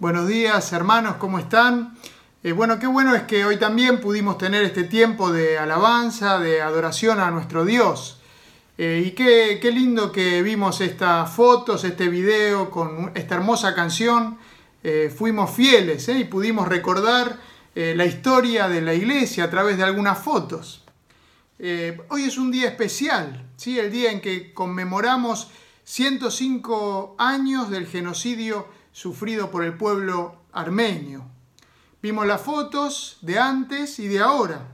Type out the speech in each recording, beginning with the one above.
Buenos días hermanos, ¿cómo están? Eh, bueno, qué bueno es que hoy también pudimos tener este tiempo de alabanza, de adoración a nuestro Dios. Eh, y qué, qué, lindo que vimos estas fotos, este video con esta hermosa canción. Eh, fuimos fieles y pudimos recordar la historia de la iglesia a través de algunas fotos. hoy es un día especial, ¿sí? el día en que conmemoramos 105 años del genocidio sufrido por el pueblo armenio. Vimos las fotos de antes y de ahora.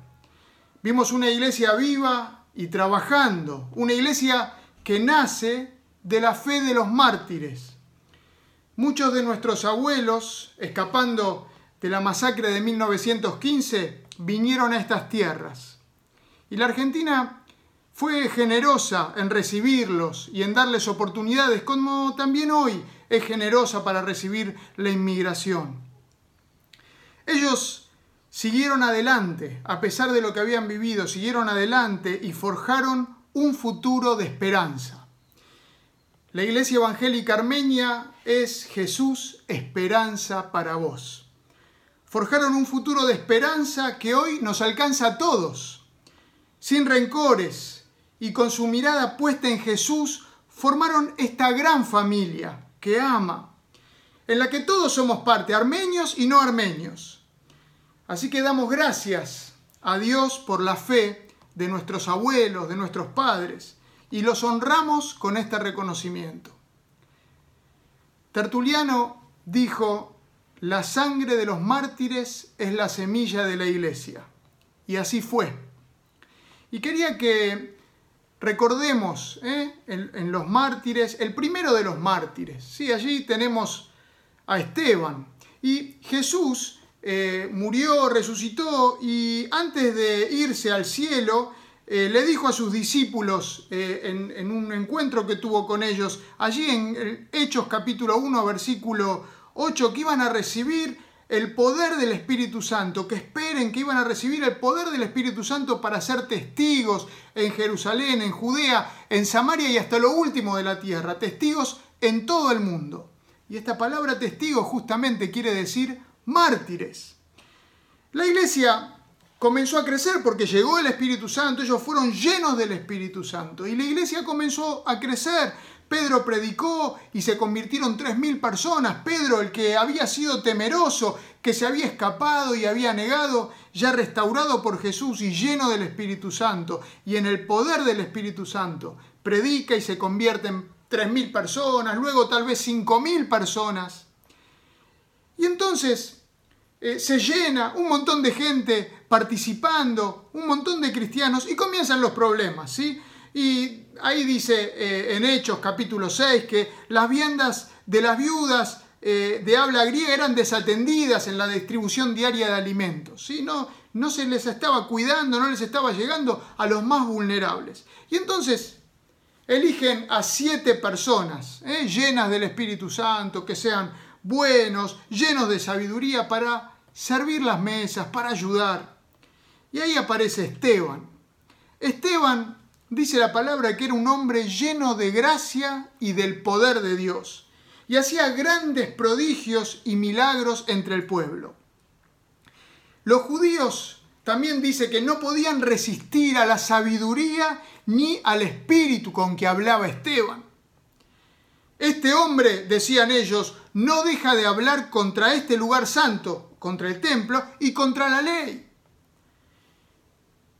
Vimos una iglesia viva y trabajando, una iglesia que nace de la fe de los mártires. Muchos de nuestros abuelos, escapando de la masacre de 1915, vinieron a estas tierras. Y la Argentina fue generosa en recibirlos y en darles oportunidades, como también hoy es generosa para recibir la inmigración. Ellos siguieron adelante, a pesar de lo que habían vivido, siguieron adelante y forjaron un futuro de esperanza. La Iglesia Evangélica Armenia es Jesús esperanza para vos. Forjaron un futuro de esperanza que hoy nos alcanza a todos, sin rencores, y con su mirada puesta en Jesús formaron esta gran familia que ama, en la que todos somos parte, armenios y no armenios. Así que damos gracias a Dios por la fe de nuestros abuelos, de nuestros padres, y los honramos con este reconocimiento. Tertuliano dijo, la sangre de los mártires es la semilla de la iglesia. Y así fue. Y quería que Recordemos ¿eh? en, los mártires, el primero de los mártires. ¿sí? Allí tenemos a Esteban. Y Jesús eh, murió, resucitó y antes de irse al cielo, eh, le dijo a sus discípulos en, en, un encuentro que tuvo con ellos, allí en Hechos capítulo 1, versículo 8, que iban a recibir el poder del Espíritu Santo, que esperen que iban a recibir el poder del Espíritu Santo para ser testigos en Jerusalén, en Judea, en Samaria y hasta lo último de la tierra, testigos en todo el mundo. Y esta palabra testigo justamente quiere decir mártires. La iglesia comenzó a crecer porque llegó el Espíritu Santo, ellos fueron llenos del Espíritu Santo y la iglesia comenzó a crecer Pedro predicó y se convirtieron tres mil personas. Pedro, el que había sido temeroso, que se había escapado y había negado, ya restaurado por Jesús y lleno del Espíritu Santo y en el poder del Espíritu Santo, predica y se convierte en tres mil personas, luego tal vez cinco mil personas. Y entonces eh, se llena un montón de gente participando, un montón de cristianos y comienzan los problemas, ¿sí? Y ahí dice eh, en Hechos capítulo 6 que las viandas de las viudas eh, de habla griega eran desatendidas en la distribución diaria de alimentos. ¿sí? No, no se les estaba cuidando, no les estaba llegando a los más vulnerables. Y entonces eligen a siete personas ¿eh? llenas del Espíritu Santo, que sean buenos, llenos de sabiduría para servir las mesas, para ayudar. Y ahí aparece Esteban. Esteban dice la palabra que era un hombre lleno de gracia y del poder de Dios, y hacía grandes prodigios y milagros entre el pueblo. Los judíos también dice que no podían resistir a la sabiduría ni al espíritu con que hablaba Esteban. Este hombre, decían ellos, no deja de hablar contra este lugar santo, contra el templo y contra la ley.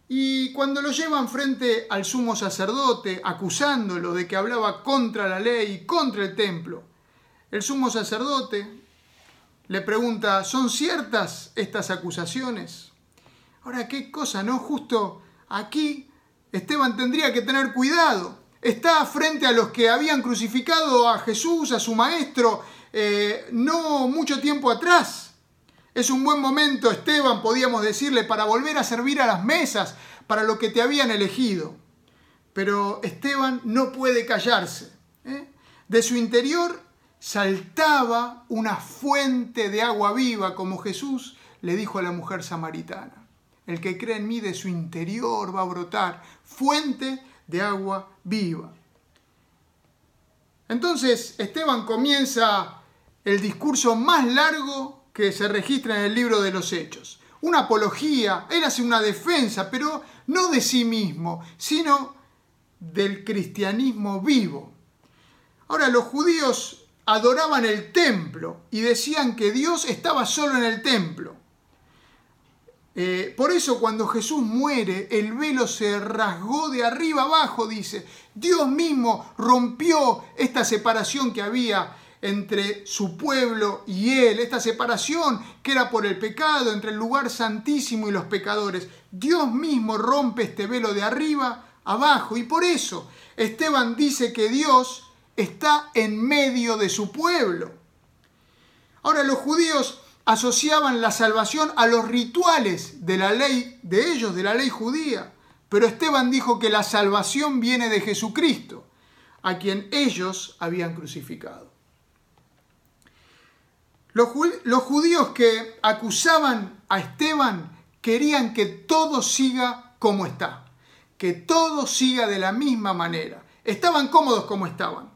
Y cuando lo llevan frente al sumo sacerdote, acusándolo de que hablaba contra la ley y contra el templo, el sumo sacerdote le pregunta, ¿son ciertas estas acusaciones? Ahora, qué cosa, ¿no? Justo aquí Esteban tendría que tener cuidado. Está frente a los que habían crucificado a Jesús, a su maestro, eh, no mucho tiempo atrás. Es un buen momento, Esteban, podíamos decirle, para volver a servir a las mesas, para lo que te habían elegido. Pero Esteban no puede callarse. ¿eh? De su interior saltaba una fuente de agua viva, como Jesús le dijo a la mujer samaritana. El que cree en mí de su interior va a brotar fuente de agua viva. Entonces Esteban comienza el discurso más largo que se registra en el libro de los Hechos. Una apología, él hace una defensa, pero no de sí mismo, sino del cristianismo vivo. Ahora, los judíos adoraban el templo y decían que Dios estaba solo en el templo. Eh, por eso cuando Jesús muere, el velo se rasgó de arriba abajo, dice. Dios mismo rompió esta separación que había entre su pueblo y él, esta separación que era por el pecado entre el lugar santísimo y los pecadores. Dios mismo rompe este velo de arriba abajo y por eso Esteban dice que Dios está en medio de su pueblo. Ahora los judíos asociaban la salvación a los rituales de la ley de ellos, de la ley judía. Pero Esteban dijo que la salvación viene de Jesucristo, a quien ellos habían crucificado. Los, judíos que acusaban a Esteban querían que todo siga como está, que todo siga de la misma manera. Estaban cómodos como estaban.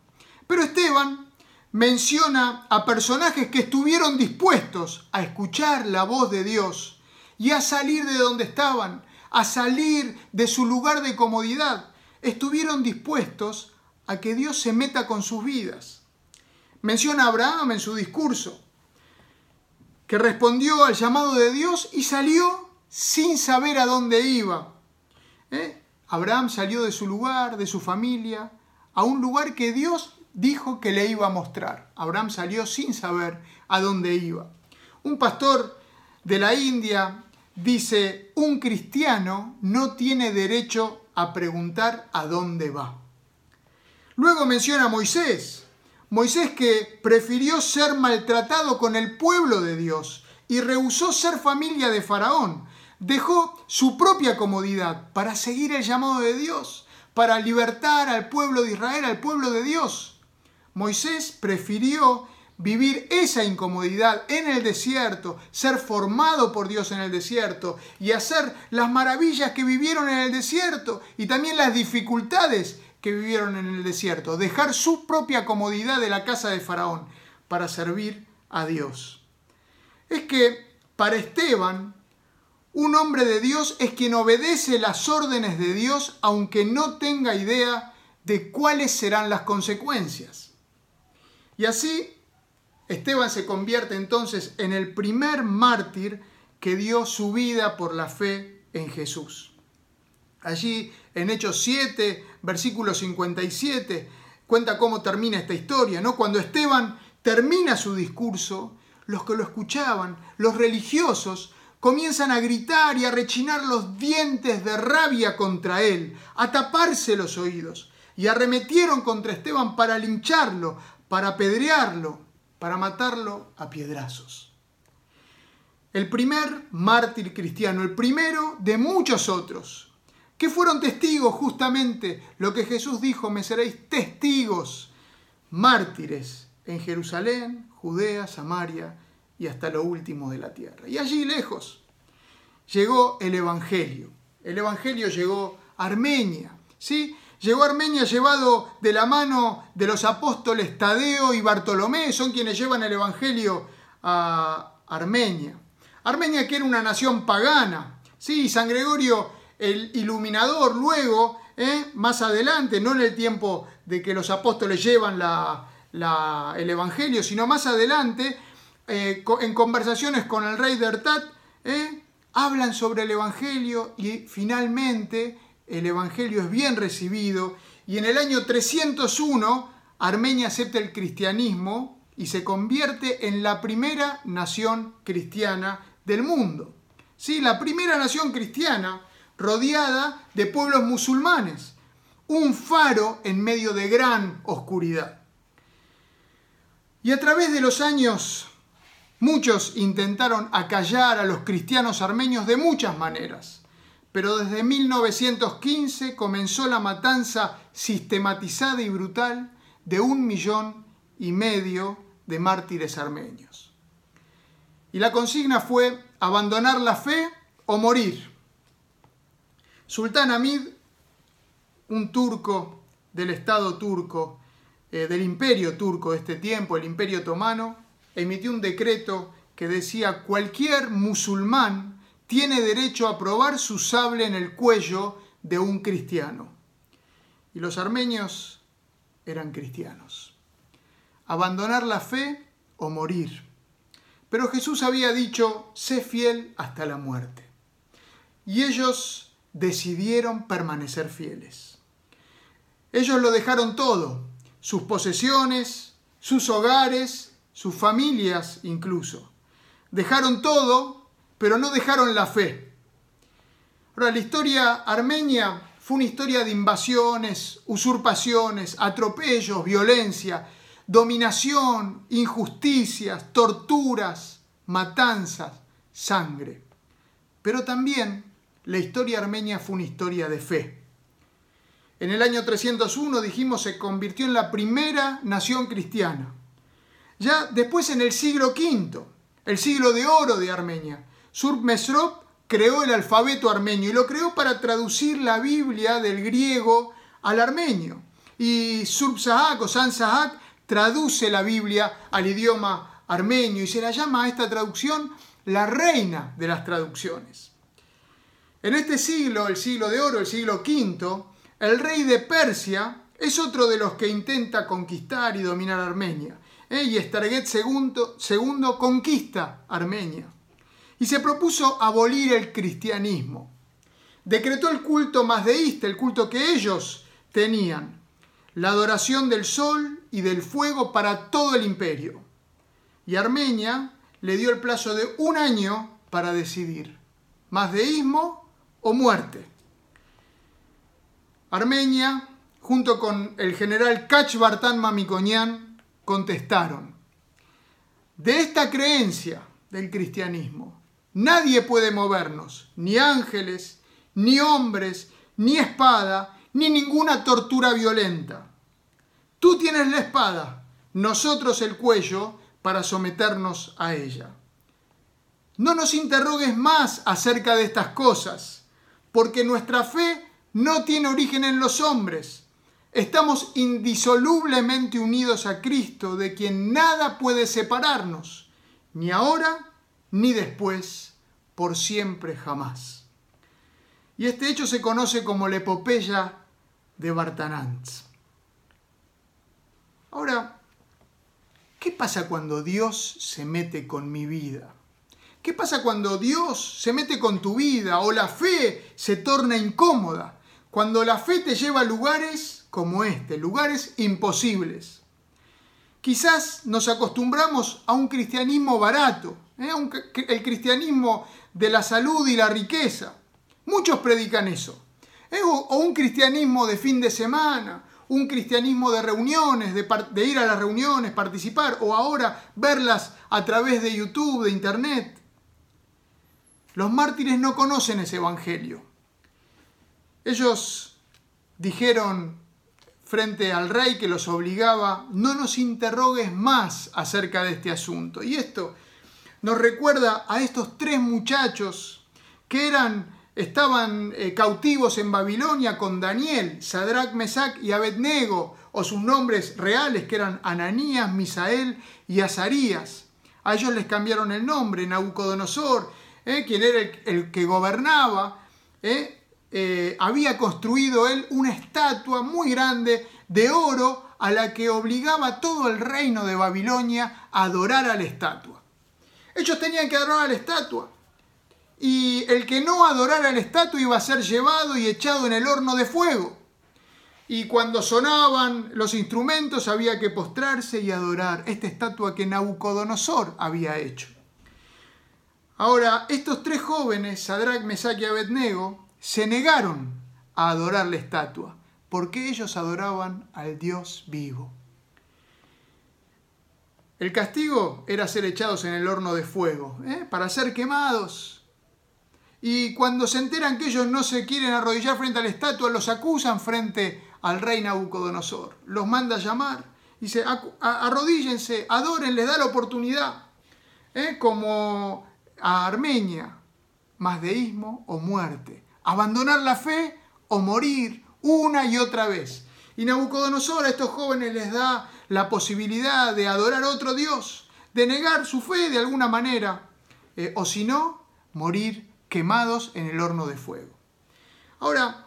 Pero Esteban menciona a personajes que estuvieron dispuestos a escuchar la voz de Dios y a salir de donde estaban, a salir de su lugar de comodidad. Estuvieron dispuestos a que Dios se meta con sus vidas. Menciona a Abraham en su discurso, que respondió al llamado de Dios y salió sin saber a dónde iba. ¿Eh? Abraham salió de su lugar, de su familia, a un lugar que Dios dijo que le iba a mostrar. Abraham salió sin saber a dónde iba. Un pastor de la India dice, un cristiano no tiene derecho a preguntar a dónde va. Luego menciona a Moisés. Moisés que prefirió ser maltratado con el pueblo de Dios y rehusó ser familia de Faraón. Dejó su propia comodidad para seguir el llamado de Dios, para libertar al pueblo de Israel, al pueblo de Dios. Moisés prefirió vivir esa incomodidad en el desierto, ser formado por Dios en el desierto y hacer las maravillas que vivieron en el desierto y también las dificultades que vivieron en el desierto, dejar su propia comodidad de la casa de Faraón para servir a Dios. Es que para Esteban, un hombre de Dios es quien obedece las órdenes de Dios aunque no tenga idea de cuáles serán las consecuencias. Y así Esteban se convierte entonces en el primer mártir que dio su vida por la fe en Jesús. Allí en Hechos 7, versículo 57, cuenta cómo termina esta historia, ¿no? Cuando Esteban termina su discurso, los que lo escuchaban, los religiosos, comienzan a gritar y a rechinar los dientes de rabia contra él, a taparse los oídos, y arremetieron contra Esteban para lincharlo, para apedrearlo, para matarlo a piedrazos. El primer mártir cristiano, el primero de muchos otros, que fueron testigos justamente lo que Jesús dijo, me seréis testigos, mártires en Jerusalén, Judea, Samaria y hasta lo último de la tierra. Y allí lejos llegó el Evangelio. El Evangelio llegó a Armenia, ¿sí? Llegó a Armenia llevado de la mano de los apóstoles Tadeo y Bartolomé, son quienes llevan el Evangelio a Armenia. Armenia que era una nación pagana, sí, San Gregorio el iluminador luego, ¿eh? más adelante, no en el tiempo de que los apóstoles llevan el Evangelio, sino más adelante, eh, en conversaciones con el rey de Ertat, ¿eh? hablan sobre el Evangelio y finalmente el Evangelio es bien recibido y en el año 301 Armenia acepta el cristianismo y se convierte en la primera nación cristiana del mundo. Sí, la primera nación cristiana rodeada de pueblos musulmanes, un faro en medio de gran oscuridad. Y a través de los años muchos intentaron acallar a los cristianos armenios de muchas maneras pero desde 1915 comenzó la matanza sistematizada y brutal de un millón y medio de mártires armenios. Y la consigna fue abandonar la fe o morir. Sultán Hamid, un turco del Estado turco, eh, del imperio turco de este tiempo, el imperio otomano, emitió un decreto que decía cualquier musulmán tiene derecho a probar su sable en el cuello de un cristiano. Y los armenios eran cristianos. Abandonar la fe o morir. Pero Jesús había dicho, sé fiel hasta la muerte. Y ellos decidieron permanecer fieles. Ellos lo dejaron todo, sus posesiones, sus hogares, sus familias incluso. Dejaron todo, pero no dejaron la fe. Ahora, la historia armenia fue una historia de invasiones, usurpaciones, atropellos, violencia, dominación, injusticias, torturas, matanzas, sangre. Pero también la historia armenia fue una historia de fe. En el año 301, dijimos, se convirtió en la primera nación cristiana. Ya después en el siglo V, el siglo de oro de Armenia, Surp Mesrop creó el alfabeto armenio y lo creó para traducir la Biblia del griego al armenio. Y Surp Sahak o San Sahak traduce la Biblia al idioma armenio y se la llama a esta traducción la reina de las traducciones. En este siglo, el siglo de oro, el siglo V, el rey de Persia es otro de los que intenta conquistar y dominar Armenia. ¿eh? Y Estarguet II, conquista Armenia. Y se propuso abolir el cristianismo. Decretó el culto más deísta, el culto que ellos tenían. La adoración del sol y del fuego para todo el imperio. Y Armenia le dio el plazo de un año para decidir. Más deísmo o muerte. Armenia, junto con el general Kachbartan Mamikonian, contestaron, de esta creencia del cristianismo, nadie puede movernos, ni ángeles, ni hombres, ni espada, ni ninguna tortura violenta. Tú tienes la espada, nosotros el cuello para someternos a ella. No nos interrogues más acerca de estas cosas, porque nuestra fe no tiene origen en los hombres. Estamos indisolublemente unidos a Cristo, de quien nada puede separarnos, ni ahora ni después, por siempre jamás. Y este hecho se conoce como la epopeya de Bartanantz. Ahora, ¿qué pasa cuando Dios se mete con mi vida? ¿Qué pasa cuando Dios se mete con tu vida o la fe se torna incómoda? Cuando la fe te lleva a lugares como este, lugares imposibles. Quizás nos acostumbramos a un cristianismo barato, ¿eh? el cristianismo de la salud y la riqueza. Muchos predican eso. ¿eh? O, un cristianismo de fin de semana, un cristianismo de reuniones, de, de ir a las reuniones, participar, o ahora verlas a través de YouTube, de Internet. Los mártires no conocen ese evangelio. Ellos dijeron frente al rey que los obligaba, no nos interrogues más acerca de este asunto. Y esto nos recuerda a estos tres muchachos que eran, estaban eh, cautivos en Babilonia con Daniel, Sadrach, Mesach y Abednego, o sus nombres reales que eran Ananías, Misael y Azarías. A ellos les cambiaron el nombre, Nabucodonosor, eh, quien era el, que gobernaba, eh, eh, había construido él una estatua muy grande de oro a la que obligaba todo el reino de Babilonia a adorar a la estatua. Ellos tenían que adorar a la estatua. Y el que no adorara a la estatua iba a ser llevado y echado en el horno de fuego. Y cuando sonaban los instrumentos había que postrarse y adorar esta estatua que Nabucodonosor había hecho. Ahora, estos tres jóvenes, Sadrach, Mesach y Abednego, se negaron a adorar la estatua, porque ellos adoraban al Dios vivo. El castigo era ser echados en el horno de fuego, ¿eh? para ser quemados. Y cuando se enteran que ellos no se quieren arrodillar frente a la estatua, los acusan frente al rey Nabucodonosor. Los manda a llamar. Dice, arrodíllense, adoren, les da la oportunidad. ¿eh? Como a Armenia, más deísmo o muerte abandonar la fe o morir una y otra vez. Y Nabucodonosor a estos jóvenes les da la posibilidad de adorar otro Dios, de negar su fe de alguna manera, eh, o si no, morir quemados en el horno de fuego. Ahora,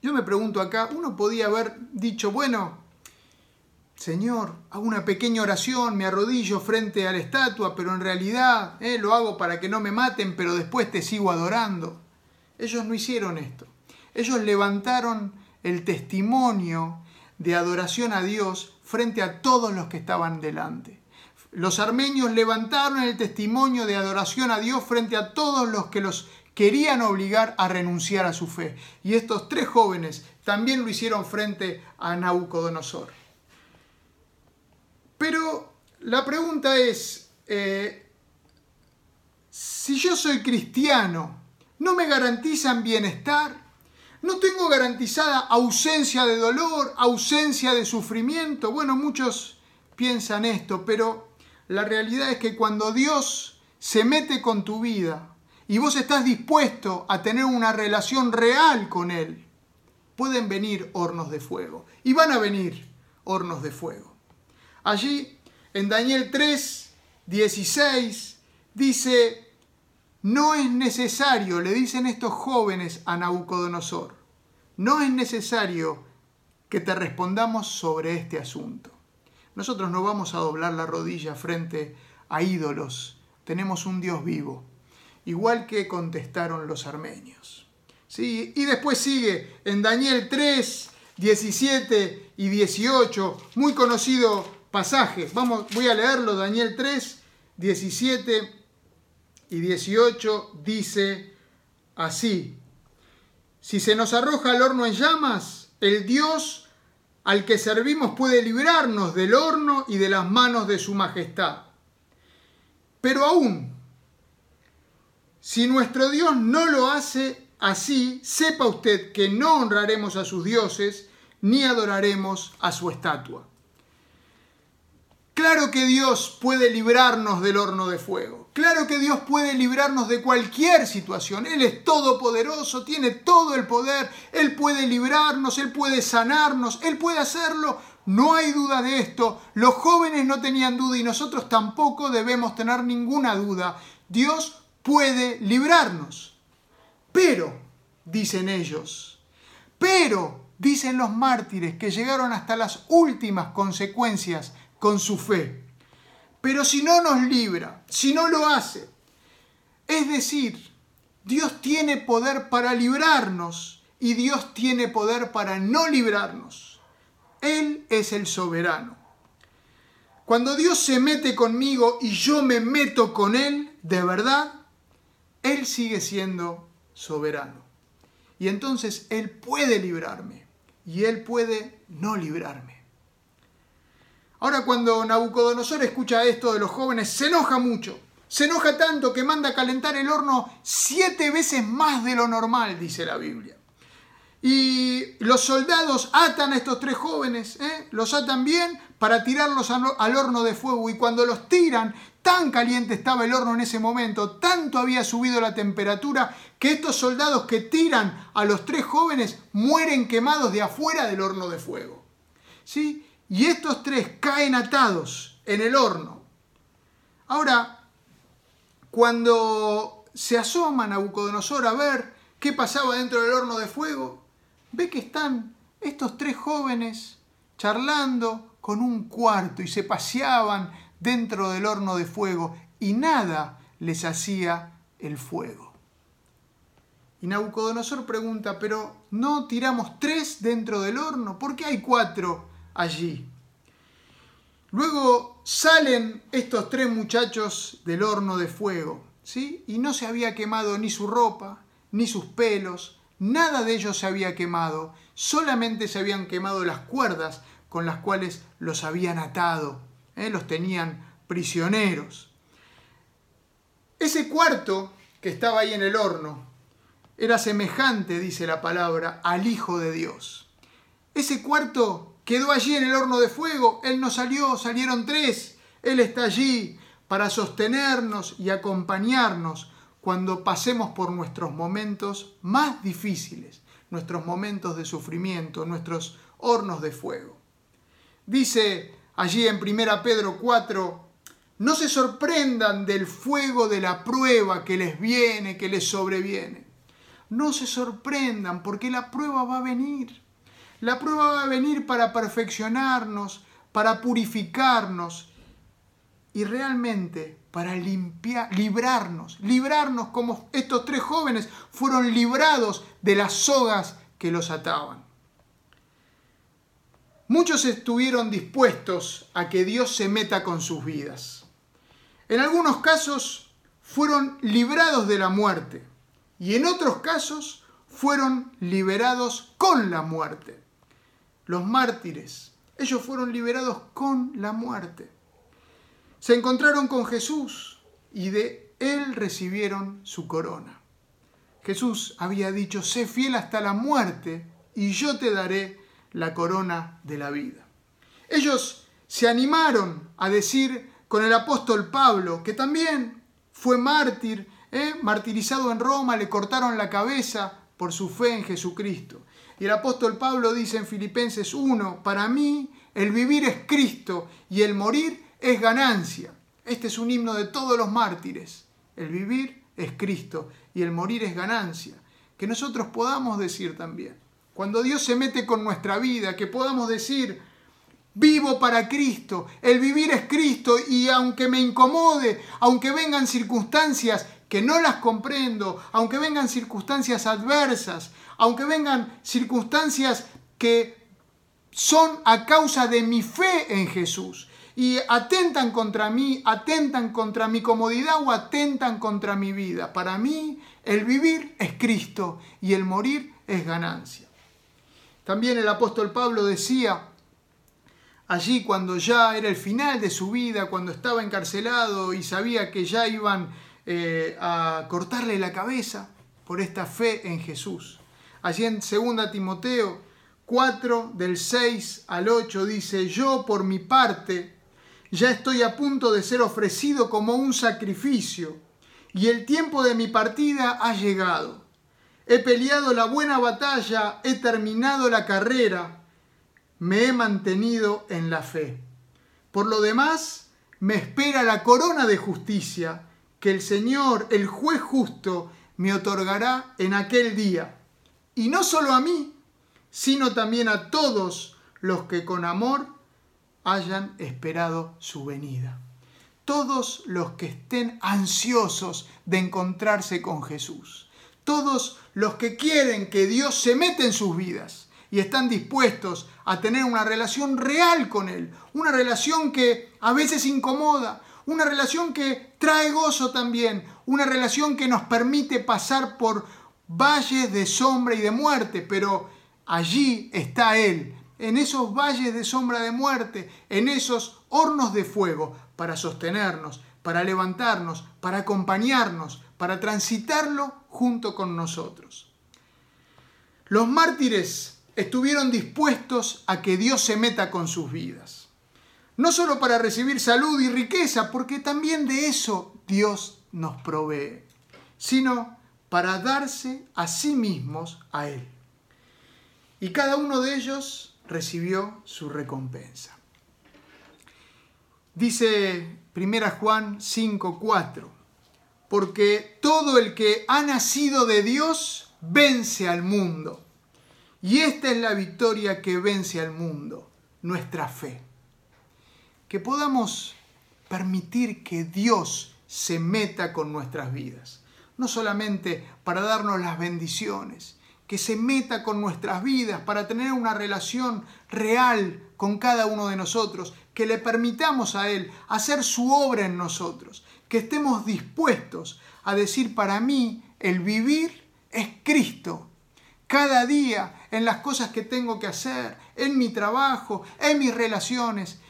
yo me pregunto acá, uno podía haber dicho, bueno, Señor, hago una pequeña oración, me arrodillo frente a la estatua, pero en realidad eh, lo hago para que no me maten, pero después te sigo adorando. Ellos no hicieron esto. Ellos levantaron el testimonio de adoración a Dios frente a todos los que estaban delante. Los armenios levantaron el testimonio de adoración a Dios frente a todos los que los querían obligar a renunciar a su fe. Y estos tres jóvenes también lo hicieron frente a Nabucodonosor. Pero la pregunta es, eh, si yo soy cristiano, ¿no me garantizan bienestar? ¿No tengo garantizada ausencia de dolor, ausencia de sufrimiento? Bueno, muchos piensan esto, pero la realidad es que cuando Dios se mete con tu vida y vos estás dispuesto a tener una relación real con Él, pueden venir hornos de fuego. Y van a venir hornos de fuego. Allí, en Daniel 3, 16, dice, no es necesario, le dicen estos jóvenes a Nabucodonosor, no es necesario que te respondamos sobre este asunto. Nosotros no vamos a doblar la rodilla frente a ídolos, tenemos un Dios vivo, igual que contestaron los armenios. ¿Sí? Y después sigue en Daniel 3, 17 y 18, muy conocido pasajes. Vamos, voy a leerlo, Daniel 3, 17 y 18 dice así. Si se nos arroja al horno en llamas, el Dios al que servimos puede librarnos del horno y de las manos de su majestad. Pero aún, si nuestro Dios no lo hace así, sepa usted que no honraremos a sus dioses ni adoraremos a su estatua. Claro que Dios puede librarnos del horno de fuego. Claro que Dios puede librarnos de cualquier situación. Él es todopoderoso, tiene todo el poder. Él puede librarnos, Él puede sanarnos, Él puede hacerlo. No hay duda de esto. Los jóvenes no tenían duda y nosotros tampoco debemos tener ninguna duda. Dios puede librarnos. Pero, dicen ellos, pero, dicen los mártires que llegaron hasta las últimas consecuencias con su fe. Pero si no nos libra, si no lo hace, es decir, Dios tiene poder para librarnos y Dios tiene poder para no librarnos. Él es el soberano. Cuando Dios se mete conmigo y yo me meto con Él, de verdad, Él sigue siendo soberano. Y entonces Él puede librarme y Él puede no librarme. Ahora cuando Nabucodonosor escucha esto de los jóvenes, se enoja mucho. Se enoja tanto que manda a calentar el horno siete veces más de lo normal, dice la Biblia. Y los soldados atan a estos tres jóvenes, ¿eh? los atan bien para tirarlos al horno de fuego. Y cuando los tiran, tan caliente estaba el horno en ese momento, tanto había subido la temperatura, que estos soldados que tiran a los tres jóvenes mueren quemados de afuera del horno de fuego. ¿Sí? Y estos tres caen atados en el horno. Ahora, cuando se asoma Nabucodonosor a ver qué pasaba dentro del horno de fuego, ve que están estos tres jóvenes charlando con un cuarto y se paseaban dentro del horno de fuego y nada les hacía el fuego. Y Nabucodonosor pregunta, pero ¿no tiramos tres dentro del horno? ¿Por qué hay cuatro allí. Luego salen estos tres muchachos del horno de fuego, ¿sí? Y no se había quemado ni su ropa, ni sus pelos, nada de ellos se había quemado, solamente se habían quemado las cuerdas con las cuales los habían atado, ¿eh? los tenían prisioneros. Ese cuarto que estaba ahí en el horno era semejante, dice la palabra, al Hijo de Dios. Ese cuarto quedó allí en el horno de fuego, Él no salió, salieron tres, Él está allí para sostenernos y acompañarnos cuando pasemos por nuestros momentos más difíciles, nuestros momentos de sufrimiento, nuestros hornos de fuego. Dice allí en 1 Pedro 4, No se sorprendan del fuego de la prueba que les viene, que les sobreviene. No se sorprendan porque la prueba va a venir. La prueba va a venir para perfeccionarnos, para purificarnos y realmente para limpiar, librarnos, librarnos como estos tres jóvenes fueron librados de las sogas que los ataban. Muchos estuvieron dispuestos a que Dios se meta con sus vidas. En algunos casos fueron librados de la muerte y en otros casos fueron liberados con la muerte. Los mártires, ellos fueron liberados con la muerte. Se encontraron con Jesús y de él recibieron su corona. Jesús había dicho, sé fiel hasta la muerte y yo te daré la corona de la vida. Ellos se animaron a decir con el apóstol Pablo, que también fue mártir, ¿eh? martirizado en Roma, le cortaron la cabeza por su fe en Jesucristo. Y el apóstol Pablo dice en Filipenses 1, para mí el vivir es Cristo y el morir es ganancia. Este es un himno de todos los mártires. El vivir es Cristo y el morir es ganancia. Que nosotros podamos decir también, cuando Dios se mete con nuestra vida, que podamos decir, vivo para Cristo, el vivir es Cristo y aunque me incomode, aunque vengan circunstancias que no las comprendo, aunque vengan circunstancias adversas, aunque vengan circunstancias que son a causa de mi fe en Jesús, y atentan contra mí, atentan contra mi comodidad o atentan contra mi vida. Para mí el vivir es Cristo y el morir es ganancia. También el apóstol Pablo decía, allí cuando ya era el final de su vida, cuando estaba encarcelado y sabía que ya iban eh, a cortarle la cabeza por esta fe en Jesús. Allí en 2 Timoteo 4 del 6 al 8 dice, yo por mi parte ya estoy a punto de ser ofrecido como un sacrificio, y el tiempo de mi partida ha llegado. He peleado la buena batalla, he terminado la carrera, me he mantenido en la fe. Por lo demás, me espera la corona de justicia que el Señor, el juez justo, me otorgará en aquel día. Y no solo a mí, sino también a todos los que con amor hayan esperado su venida. Todos los que estén ansiosos de encontrarse con Jesús. Todos los que quieren que Dios se meta en sus vidas y están dispuestos a tener una relación real con Él. Una relación que a veces incomoda, una relación que trae gozo también, una relación que nos permite pasar por valles de sombra y de muerte, pero allí está Él en esos valles de sombra de muerte, en esos hornos de fuego, para sostenernos, para levantarnos, para acompañarnos, para transitarlo junto con nosotros. Los mártires estuvieron dispuestos a que Dios se meta con sus vidas. No solo para recibir salud y riqueza, porque también de eso Dios nos provee, sino para darse a sí mismos a Él. Y cada uno de ellos recibió su recompensa. Dice 1 Juan 5:4, porque todo el que ha nacido de Dios vence al mundo. Y esta es la victoria que vence al mundo, nuestra fe. Que podamos permitir que Dios se meta con nuestras vidas, no solamente para darnos las bendiciones, que se meta con nuestras vidas para tener una relación real con cada uno de nosotros, que le permitamos a Él hacer su obra en nosotros, que estemos dispuestos a decir para mí el vivir es Cristo. Cada día en las cosas que tengo que hacer, en mi trabajo, en mis relaciones,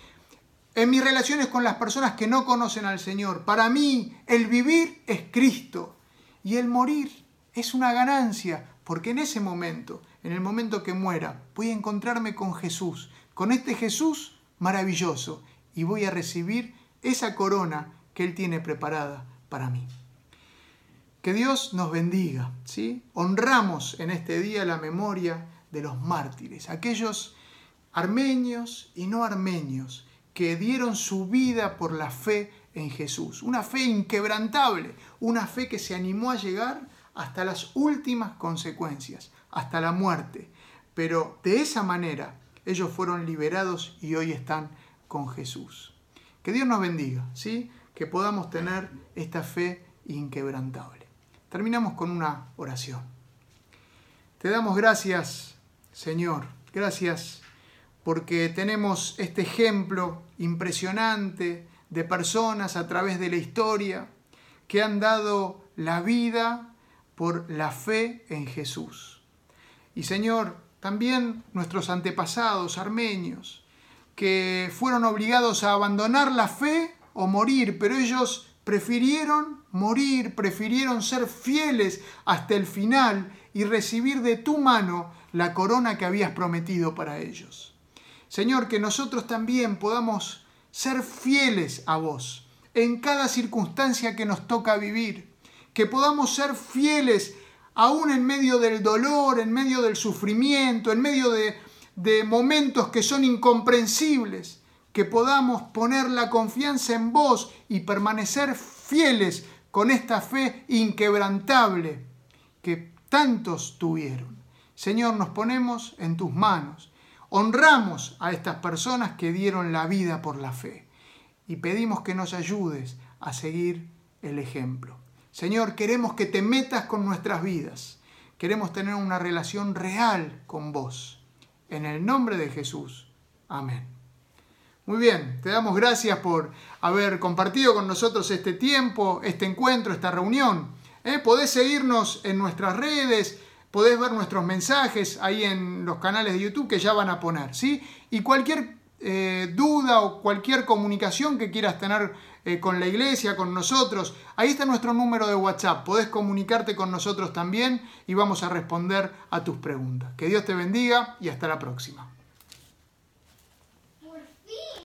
en mis relaciones con las personas que no conocen al Señor. Para mí el vivir es Cristo y el morir es una ganancia porque en ese momento, en el momento que muera, voy a encontrarme con Jesús, con este Jesús maravilloso, y voy a recibir esa corona que Él tiene preparada para mí. Que Dios nos bendiga, ¿sí? Honramos en este día la memoria de los mártires, aquellos armenios y no armenios que dieron su vida por la fe en Jesús, una fe inquebrantable, una fe que se animó a llegar hasta las últimas consecuencias, hasta la muerte. Pero de esa manera ellos fueron liberados y hoy están con Jesús. Que Dios nos bendiga, ¿sí? Que podamos tener esta fe inquebrantable. Terminamos con una oración. Te damos gracias, Señor, gracias porque tenemos este ejemplo impresionante de personas a través de la historia que han dado la vida por la fe en Jesús. Y Señor, también nuestros antepasados armenios, que fueron obligados a abandonar la fe o morir, pero ellos prefirieron morir, prefirieron ser fieles hasta el final y recibir de tu mano la corona que habías prometido para ellos. Señor, que nosotros también podamos ser fieles a vos en cada circunstancia que nos toca vivir, que podamos ser fieles aún en medio del dolor, en medio del sufrimiento, en medio de, de momentos que son incomprensibles, que podamos poner la confianza en vos y permanecer fieles con esta fe inquebrantable que tantos tuvieron. Señor, nos ponemos en tus manos. Honramos a estas personas que dieron la vida por la fe y pedimos que nos ayudes a seguir el ejemplo. Señor, queremos que te metas con nuestras vidas. Queremos tener una relación real con vos. En el nombre de Jesús. Amén. Muy bien, te damos gracias por haber compartido con nosotros este tiempo, este encuentro, esta reunión. ¿Eh? Podés seguirnos en nuestras redes, podés ver nuestros mensajes ahí en los canales de YouTube que ya van a poner, ¿sí? Y cualquier eh, duda o cualquier comunicación que quieras tener eh, con la iglesia, con nosotros, ahí está nuestro número de WhatsApp. Podés comunicarte con nosotros también y vamos a responder a tus preguntas. Que Dios te bendiga y hasta la próxima.